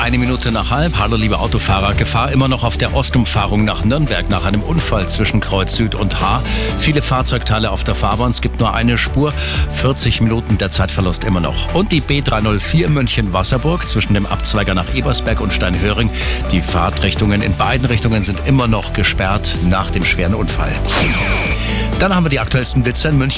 eine Minute nach halb. Hallo liebe Autofahrer. Gefahr immer noch auf der Ostumfahrung nach Nürnberg nach einem Unfall zwischen Kreuz Süd und H. Viele Fahrzeugteile auf der Fahrbahn. Es gibt nur eine Spur. 40 Minuten der Zeitverlust immer noch. Und die B304 München-Wasserburg zwischen dem Abzweiger nach Ebersberg und Steinhöring. Die Fahrtrichtungen in beiden Richtungen sind immer noch gesperrt nach dem schweren Unfall. Dann haben wir die aktuellsten Blitzer in München.